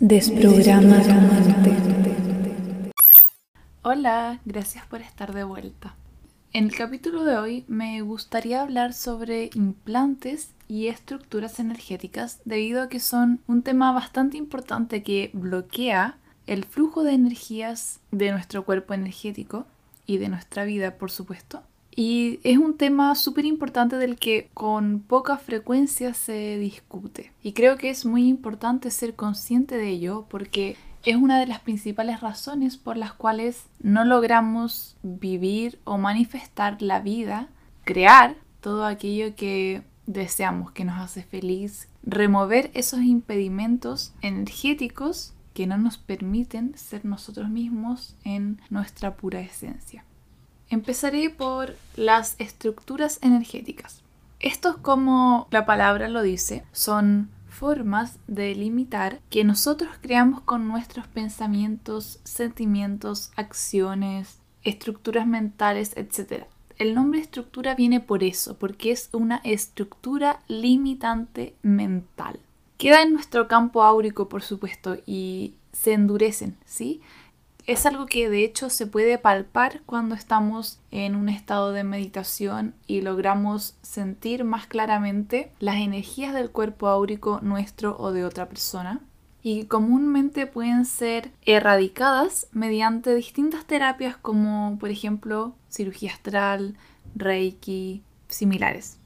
Desprograma. Hola, gracias por estar de vuelta. En el capítulo de hoy me gustaría hablar sobre implantes y estructuras energéticas debido a que son un tema bastante importante que bloquea el flujo de energías de nuestro cuerpo energético y de nuestra vida, por supuesto. Y es un tema súper importante del que con poca frecuencia se discute. Y creo que es muy importante ser consciente de ello porque es una de las principales razones por las cuales no logramos vivir o manifestar la vida, crear todo aquello que deseamos, que nos hace feliz, remover esos impedimentos energéticos que no nos permiten ser nosotros mismos en nuestra pura esencia. Empezaré por las estructuras energéticas. Estos, como la palabra lo dice, son formas de limitar que nosotros creamos con nuestros pensamientos, sentimientos, acciones, estructuras mentales, etc. El nombre estructura viene por eso, porque es una estructura limitante mental. Queda en nuestro campo áurico, por supuesto, y se endurecen, ¿sí? Es algo que de hecho se puede palpar cuando estamos en un estado de meditación y logramos sentir más claramente las energías del cuerpo áurico nuestro o de otra persona. Y comúnmente pueden ser erradicadas mediante distintas terapias como por ejemplo cirugía astral, reiki, similares.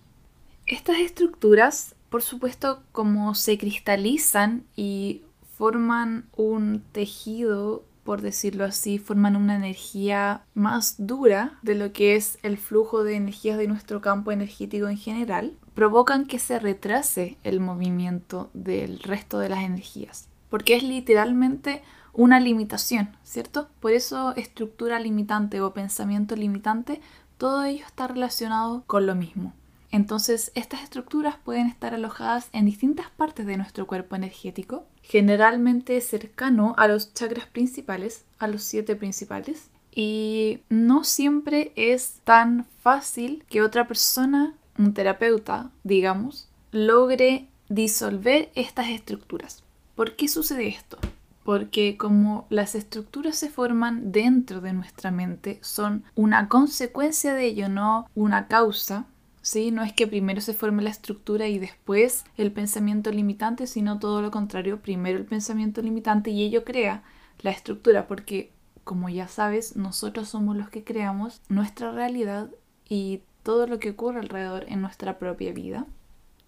Estas estructuras, por supuesto, como se cristalizan y forman un tejido por decirlo así, forman una energía más dura de lo que es el flujo de energías de nuestro campo energético en general, provocan que se retrase el movimiento del resto de las energías, porque es literalmente una limitación, ¿cierto? Por eso estructura limitante o pensamiento limitante, todo ello está relacionado con lo mismo. Entonces, estas estructuras pueden estar alojadas en distintas partes de nuestro cuerpo energético, generalmente cercano a los chakras principales, a los siete principales, y no siempre es tan fácil que otra persona, un terapeuta, digamos, logre disolver estas estructuras. ¿Por qué sucede esto? Porque como las estructuras se forman dentro de nuestra mente, son una consecuencia de ello, no una causa, ¿sí? No es que primero se forme la estructura y después el pensamiento limitante, sino todo lo contrario, primero el pensamiento limitante y ello crea la estructura, porque como ya sabes, nosotros somos los que creamos nuestra realidad y todo lo que ocurre alrededor en nuestra propia vida.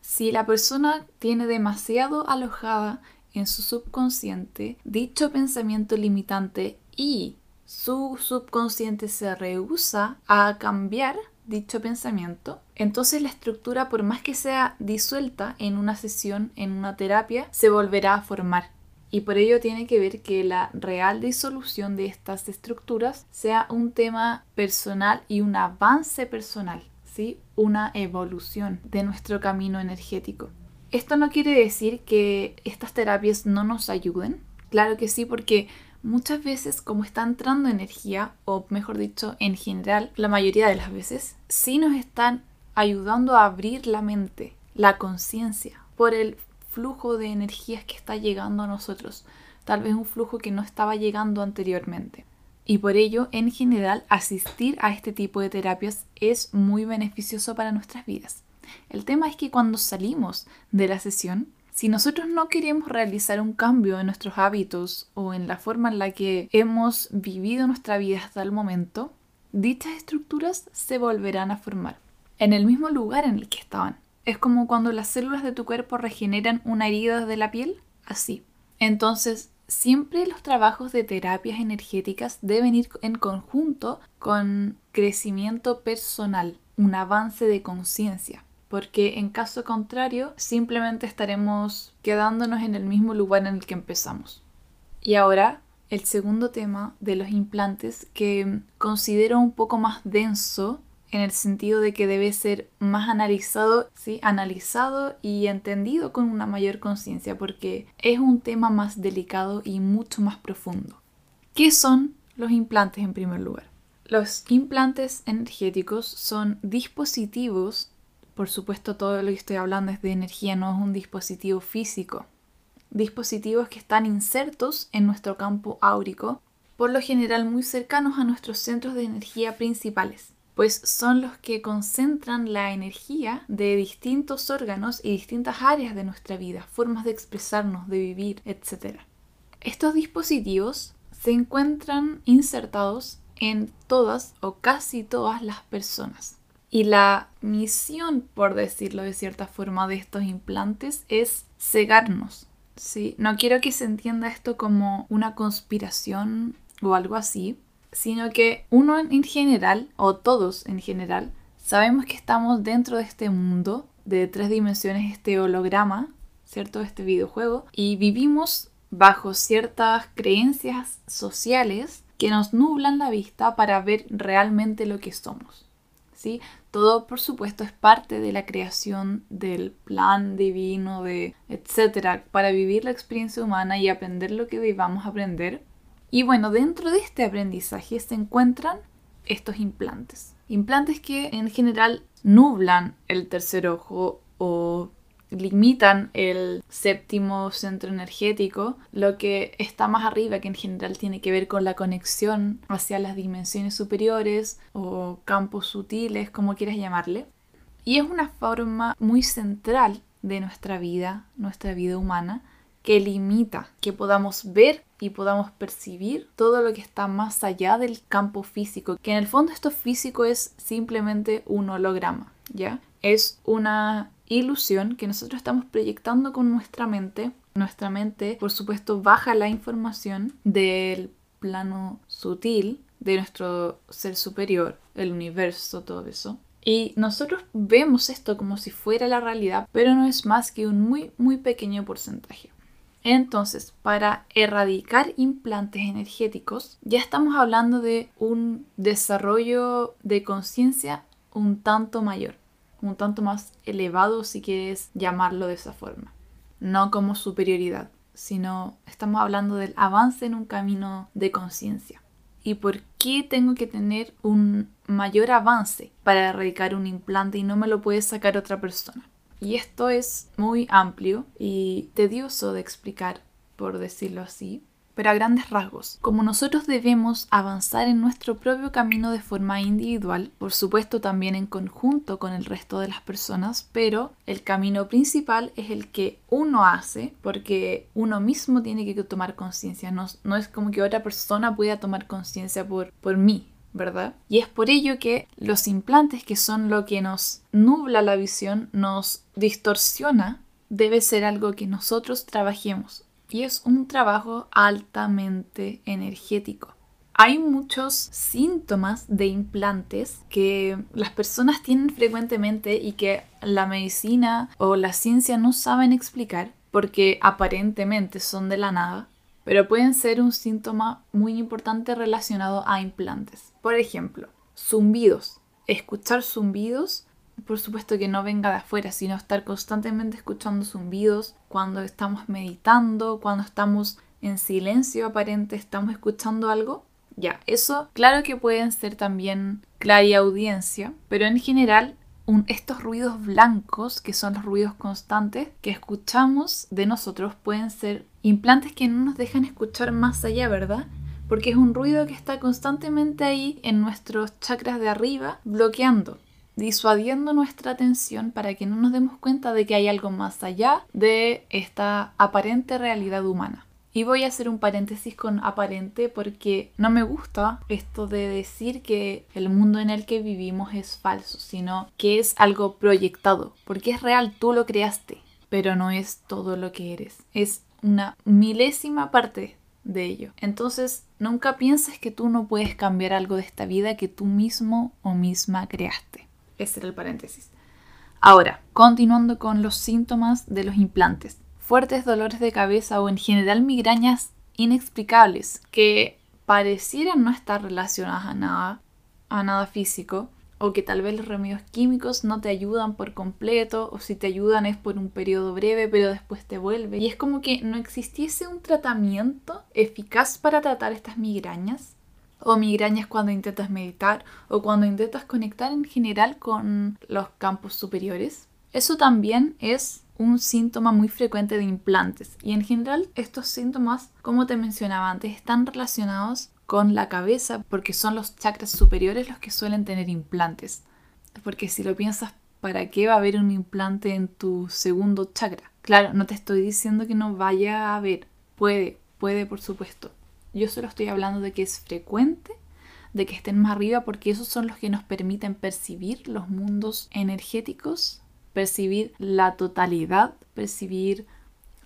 Si la persona tiene demasiado alojada en su subconsciente dicho pensamiento limitante y su subconsciente se rehúsa a cambiar dicho pensamiento, entonces la estructura, por más que sea disuelta en una sesión, en una terapia, se volverá a formar. Y por ello tiene que ver que la real disolución de estas estructuras sea un tema personal y un avance personal, ¿sí? una evolución de nuestro camino energético. Esto no quiere decir que estas terapias no nos ayuden, claro que sí, porque muchas veces como está entrando energía, o mejor dicho, en general, la mayoría de las veces, sí nos están ayudando a abrir la mente, la conciencia, por el flujo de energías que está llegando a nosotros, tal vez un flujo que no estaba llegando anteriormente. Y por ello, en general, asistir a este tipo de terapias es muy beneficioso para nuestras vidas. El tema es que cuando salimos de la sesión, si nosotros no queremos realizar un cambio en nuestros hábitos o en la forma en la que hemos vivido nuestra vida hasta el momento, dichas estructuras se volverán a formar en el mismo lugar en el que estaban. Es como cuando las células de tu cuerpo regeneran una herida de la piel, así. Entonces, siempre los trabajos de terapias energéticas deben ir en conjunto con crecimiento personal, un avance de conciencia porque en caso contrario simplemente estaremos quedándonos en el mismo lugar en el que empezamos. Y ahora el segundo tema de los implantes que considero un poco más denso en el sentido de que debe ser más analizado, sí, analizado y entendido con una mayor conciencia porque es un tema más delicado y mucho más profundo. ¿Qué son los implantes en primer lugar? Los implantes energéticos son dispositivos por supuesto, todo lo que estoy hablando es de energía, no es un dispositivo físico. dispositivos que están insertos en nuestro campo áurico, por lo general muy cercanos a nuestros centros de energía principales, pues son los que concentran la energía de distintos órganos y distintas áreas de nuestra vida, formas de expresarnos, de vivir, etc. Estos dispositivos se encuentran insertados en todas o casi todas las personas. Y la misión, por decirlo de cierta forma, de estos implantes es cegarnos. ¿sí? No quiero que se entienda esto como una conspiración o algo así, sino que uno en general, o todos en general, sabemos que estamos dentro de este mundo de tres dimensiones, este holograma, ¿cierto? Este videojuego, y vivimos bajo ciertas creencias sociales que nos nublan la vista para ver realmente lo que somos. ¿sí? Todo, por supuesto, es parte de la creación del plan divino, de etcétera, para vivir la experiencia humana y aprender lo que debamos aprender. Y bueno, dentro de este aprendizaje se encuentran estos implantes. Implantes que en general nublan el tercer ojo o limitan el séptimo centro energético, lo que está más arriba, que en general tiene que ver con la conexión hacia las dimensiones superiores o campos sutiles, como quieras llamarle. Y es una forma muy central de nuestra vida, nuestra vida humana, que limita que podamos ver y podamos percibir todo lo que está más allá del campo físico, que en el fondo esto físico es simplemente un holograma, ¿ya? Es una ilusión que nosotros estamos proyectando con nuestra mente. Nuestra mente, por supuesto, baja la información del plano sutil de nuestro ser superior, el universo, todo eso. Y nosotros vemos esto como si fuera la realidad, pero no es más que un muy, muy pequeño porcentaje. Entonces, para erradicar implantes energéticos, ya estamos hablando de un desarrollo de conciencia un tanto mayor un tanto más elevado si quieres llamarlo de esa forma. No como superioridad, sino estamos hablando del avance en un camino de conciencia. ¿Y por qué tengo que tener un mayor avance para erradicar un implante y no me lo puede sacar otra persona? Y esto es muy amplio y tedioso de explicar, por decirlo así, pero a grandes rasgos. Como nosotros debemos avanzar en nuestro propio camino de forma individual, por supuesto también en conjunto con el resto de las personas, pero el camino principal es el que uno hace porque uno mismo tiene que tomar conciencia, no, es como que otra persona pueda tomar conciencia por, por mí. Y es por ello que los implantes, que son lo que nos nubla la visión, nos distorsiona, debe ser algo que nosotros trabajemos y es un trabajo altamente energético. Hay muchos síntomas de implantes que las personas tienen frecuentemente y que la medicina o la ciencia no saben explicar porque aparentemente son de la nada, pero pueden ser un síntoma muy importante relacionado a implantes. Por ejemplo, zumbidos. Escuchar zumbidos por supuesto que no venga de afuera, sino estar constantemente escuchando zumbidos cuando estamos meditando, cuando estamos en silencio aparente, estamos escuchando algo. Ya, eso claro que pueden ser también audiencia, pero en general estos ruidos blancos, que son los ruidos constantes que escuchamos de nosotros, pueden ser implantes que no nos dejan escuchar más allá, ¿verdad? Porque es un ruido que está constantemente ahí en nuestros chakras de arriba, bloqueando disuadiendo nuestra atención para que no nos demos cuenta de que hay algo más allá de esta aparente realidad humana. Y voy a hacer un paréntesis con aparente porque no me gusta esto de decir que el mundo en el que vivimos es falso, sino que es algo proyectado, porque es real, tú lo creaste, pero no es todo lo que eres, es una milésima parte de ello. Entonces, nunca pienses que tú no puedes cambiar algo de esta vida que tú mismo o misma creaste. Ese era el paréntesis. Ahora, continuando con los síntomas de los implantes. Fuertes dolores de cabeza o en general migrañas inexplicables que parecieran no estar relacionadas a nada, a nada físico, o que tal vez los remedios químicos no te ayudan por completo, o si te ayudan es por un periodo breve, pero después te vuelve. Y es como que no existiese un tratamiento eficaz para tratar estas migrañas o migrañas cuando intentas meditar o cuando intentas conectar en general con los campos superiores. Eso también es un síntoma muy frecuente de implantes. Y en general estos síntomas, como te mencionaba antes, están relacionados con la cabeza porque son los chakras superiores los que suelen tener implantes. Porque si lo piensas, ¿para qué va a haber un implante en tu segundo chakra? Claro, no te estoy diciendo que no vaya a haber. Puede, puede por supuesto. Yo solo estoy hablando de que es frecuente de que estén más arriba porque esos son los que nos permiten percibir los mundos energéticos, percibir la totalidad, percibir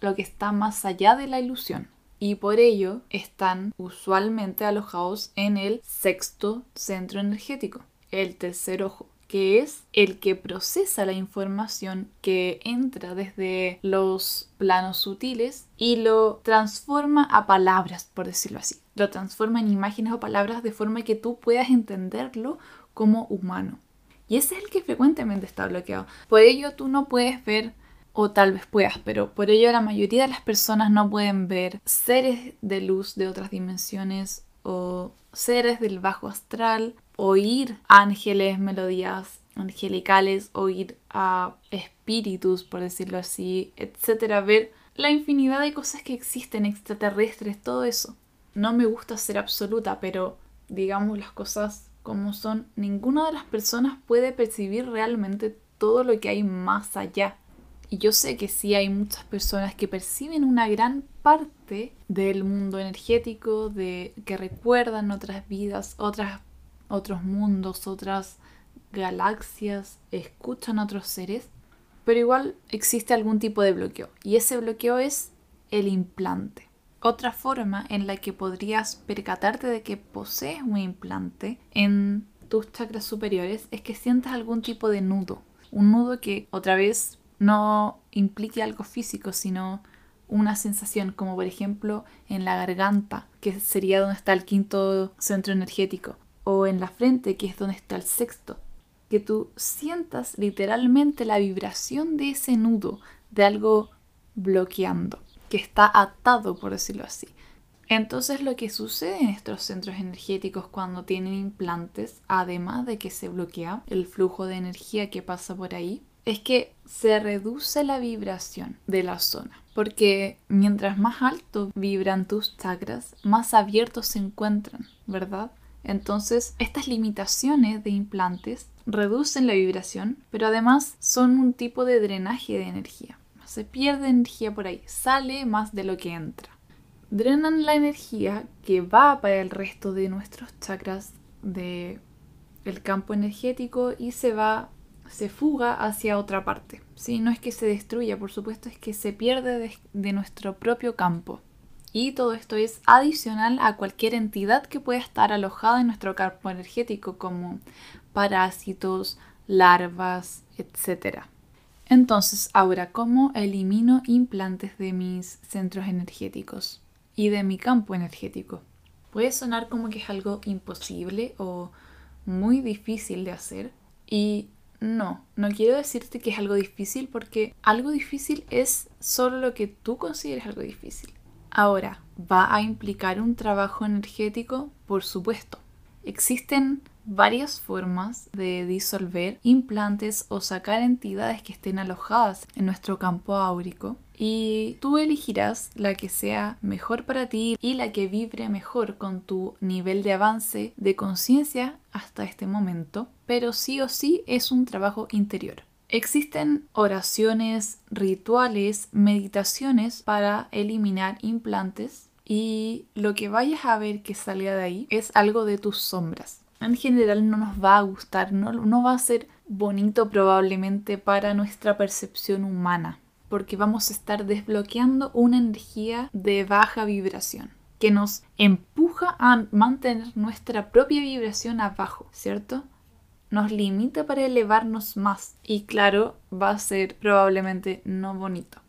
lo que está más allá de la ilusión. Y por ello están usualmente alojados en el sexto centro energético, el tercer ojo que es el que procesa la información que entra desde los planos sutiles y lo transforma a palabras, por decirlo así. Lo transforma en imágenes o palabras de forma que tú puedas entenderlo como humano. Y ese es el que frecuentemente está bloqueado. Por ello tú no puedes ver, o tal vez puedas, pero por ello la mayoría de las personas no pueden ver seres de luz de otras dimensiones o seres del bajo astral oír ángeles, melodías angelicales, oír a espíritus, por decirlo así, etcétera, ver la infinidad de cosas que existen, extraterrestres, todo eso. No me gusta ser absoluta, pero digamos las cosas como son. Ninguna de las personas puede percibir realmente todo lo que hay más allá. Y yo sé que sí hay muchas personas que perciben una gran parte del mundo energético, de que recuerdan otras vidas, otras otros mundos, otras galaxias, escuchan otros seres, pero igual existe algún tipo de bloqueo y ese bloqueo es el implante. Otra forma en la que podrías percatarte de que posees un implante en tus chakras superiores es que sientas algún tipo de nudo. Un nudo que otra vez no implique algo físico, sino una sensación como por ejemplo en la garganta, que sería donde está el quinto centro energético, o en la frente, que es donde está el sexto. Que tú sientas literalmente la vibración de ese nudo, de algo bloqueando, que está atado, por decirlo así. Entonces lo que sucede en estos centros energéticos cuando tienen implantes, además de que se bloquea el flujo de energía que pasa por ahí, es que se reduce la vibración de la zona. Porque mientras más alto vibran tus chakras, más abiertos se encuentran, ¿verdad? Entonces, estas limitaciones de implantes reducen la vibración, pero además son un tipo de drenaje de energía. Se pierde energía por ahí, sale más de lo que entra. Drenan la energía que va para el resto de nuestros chakras del campo energético y se va, se fuga hacia otra parte. ¿sí? No es que se destruya, por supuesto, es que se pierde de nuestro propio campo. Y todo esto es adicional a cualquier entidad que pueda estar alojada en nuestro campo energético, como parásitos, larvas, etc. Entonces, ahora, ¿cómo elimino implantes de mis centros energéticos y de mi campo energético? Puede sonar como que es algo imposible o muy difícil de hacer. Y no, no quiero decirte que es algo difícil porque algo difícil es solo lo que tú consideres algo difícil. Ahora, ¿va a implicar un trabajo energético? Por supuesto. Existen varias formas de disolver implantes o sacar entidades que estén alojadas en nuestro campo áurico y tú elegirás la que sea mejor para ti y la que vibre mejor con tu nivel de avance de conciencia hasta este momento, pero sí o sí es un trabajo interior. Existen oraciones, rituales, meditaciones para eliminar implantes y lo que vayas a ver que salga de ahí es algo de tus sombras. En general no nos va a gustar, no, no va a ser bonito probablemente para nuestra percepción humana, porque vamos a estar desbloqueando una energía de baja vibración que nos empuja a mantener nuestra propia vibración abajo, ¿cierto? Nos limita para elevarnos más y claro, va a ser probablemente no bonito.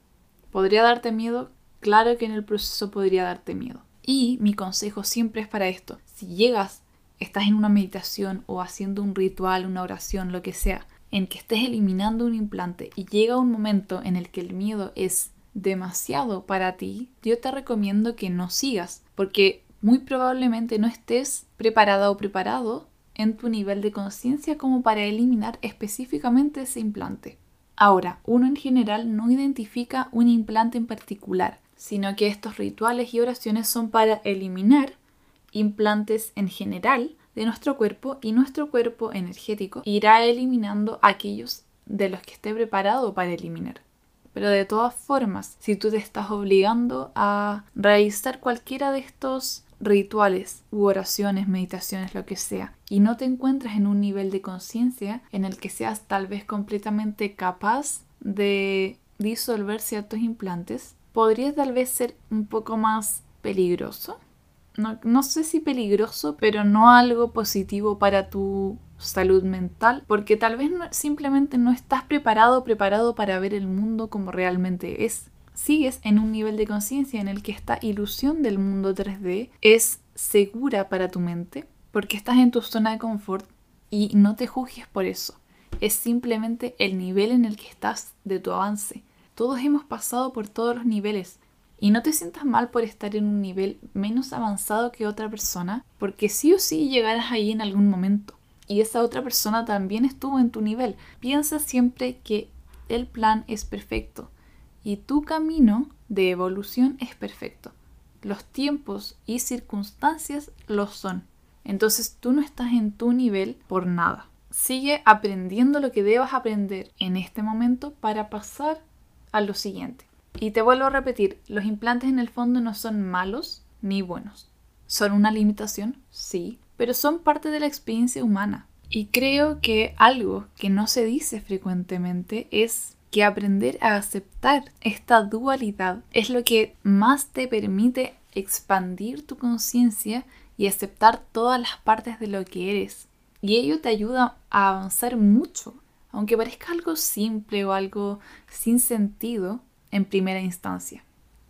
¿Podría darte miedo? Claro que en el proceso podría darte miedo. Y mi consejo siempre es para esto. Si llegas, estás en una meditación o haciendo un ritual, una oración, lo que sea, en que estés eliminando un implante y llega un momento en el que el miedo es demasiado para ti, yo te recomiendo que no sigas, porque muy probablemente no estés preparada o preparado en tu nivel de conciencia como para eliminar específicamente ese implante. Ahora, uno en general no identifica un implante en particular, sino que estos rituales y oraciones son para eliminar implantes en general de nuestro cuerpo y nuestro cuerpo energético irá eliminando aquellos de los que esté preparado para eliminar. Pero de todas formas, si tú te estás obligando a realizar cualquiera de estos rituales u oraciones, meditaciones, lo que sea, y no te encuentras en un nivel de conciencia en el que seas tal vez completamente capaz de disolver ciertos implantes, podría tal vez ser un poco más peligroso. No, no sé si peligroso, pero no algo positivo para tu salud mental, porque tal vez simplemente no estás preparado preparado para ver el mundo como realmente es. Sigues en un nivel de conciencia en el que esta ilusión del mundo 3D es segura para tu mente, porque estás en tu zona de confort y no te juzgues por eso. Es simplemente el nivel en el que estás de tu avance. Todos hemos pasado por todos los niveles. Y no te sientas mal por estar en un nivel menos avanzado que otra persona, porque sí o sí llegarás ahí en algún momento y esa otra persona también estuvo en tu nivel. Piensa siempre que el plan es perfecto y tu camino de evolución es perfecto. Los tiempos y circunstancias lo son. Entonces tú no estás en tu nivel por nada. Sigue aprendiendo lo que debas aprender en este momento para pasar a lo siguiente. Y te vuelvo a repetir, los implantes en el fondo no son malos ni buenos. ¿Son una limitación? Sí, pero son parte de la experiencia humana. Y creo que algo que no se dice frecuentemente es que aprender a aceptar esta dualidad es lo que más te permite expandir tu conciencia y aceptar todas las partes de lo que eres. Y ello te ayuda a avanzar mucho, aunque parezca algo simple o algo sin sentido en primera instancia.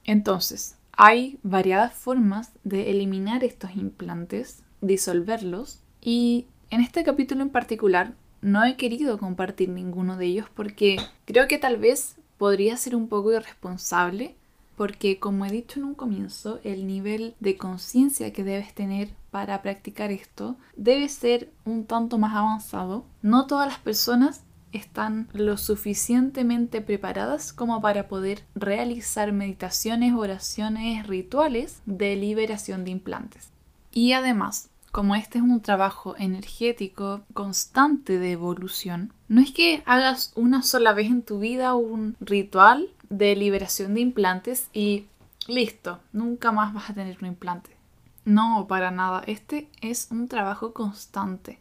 Entonces, hay variadas formas de eliminar estos implantes disolverlos. Y en este capítulo en particular no he querido compartir ninguno de ellos porque creo que tal vez podría ser un poco irresponsable porque como he dicho en un comienzo, el nivel de conciencia que debes tener para practicar esto debe ser un tanto más avanzado. No todas las personas están lo suficientemente preparadas como para poder realizar meditaciones, oraciones, rituales de liberación de implantes. Y además, como este es un trabajo energético constante de evolución, no es que hagas una sola vez en tu vida un ritual de liberación de implantes y listo, nunca más vas a tener un implante. No, para nada, este es un trabajo constante.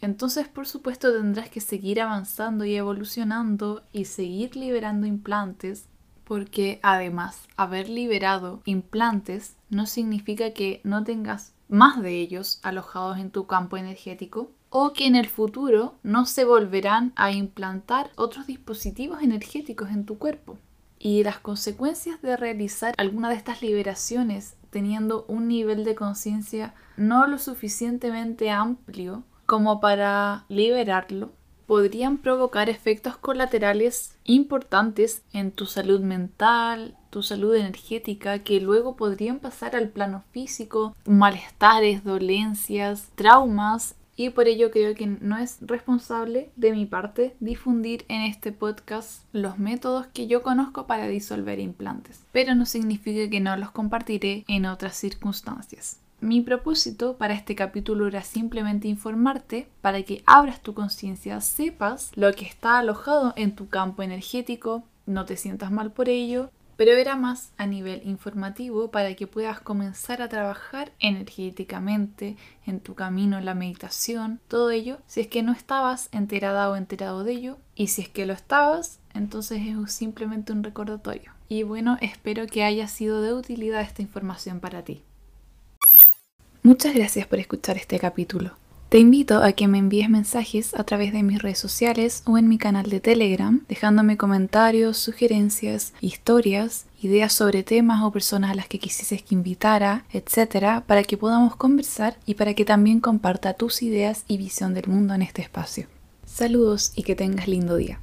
Entonces, por supuesto, tendrás que seguir avanzando y evolucionando y seguir liberando implantes, porque además, haber liberado implantes no significa que no tengas más de ellos alojados en tu campo energético o que en el futuro no se volverán a implantar otros dispositivos energéticos en tu cuerpo. Y las consecuencias de realizar alguna de estas liberaciones teniendo un nivel de conciencia no lo suficientemente amplio como para liberarlo podrían provocar efectos colaterales importantes en tu salud mental, tu salud energética, que luego podrían pasar al plano físico, malestares, dolencias, traumas y por ello creo que no es responsable de mi parte difundir en este podcast los métodos que yo conozco para disolver implantes, pero no significa que no los compartiré en otras circunstancias. Mi propósito para este capítulo era simplemente informarte para que abras tu conciencia, sepas lo que está alojado en tu campo energético, no te sientas mal por ello, pero era más a nivel informativo para que puedas comenzar a trabajar energéticamente en tu camino en la meditación, todo ello, si es que no estabas enterada o enterado de ello, y si es que lo estabas, entonces es simplemente un recordatorio. Y bueno, espero que haya sido de utilidad esta información para ti. Muchas gracias por escuchar este capítulo. Te invito a que me envíes mensajes a través de mis redes sociales o en mi canal de Telegram, dejándome comentarios, sugerencias, historias, ideas sobre temas o personas a las que quisieses que invitara, etc., para que podamos conversar y para que también comparta tus ideas y visión del mundo en este espacio. Saludos y que tengas lindo día.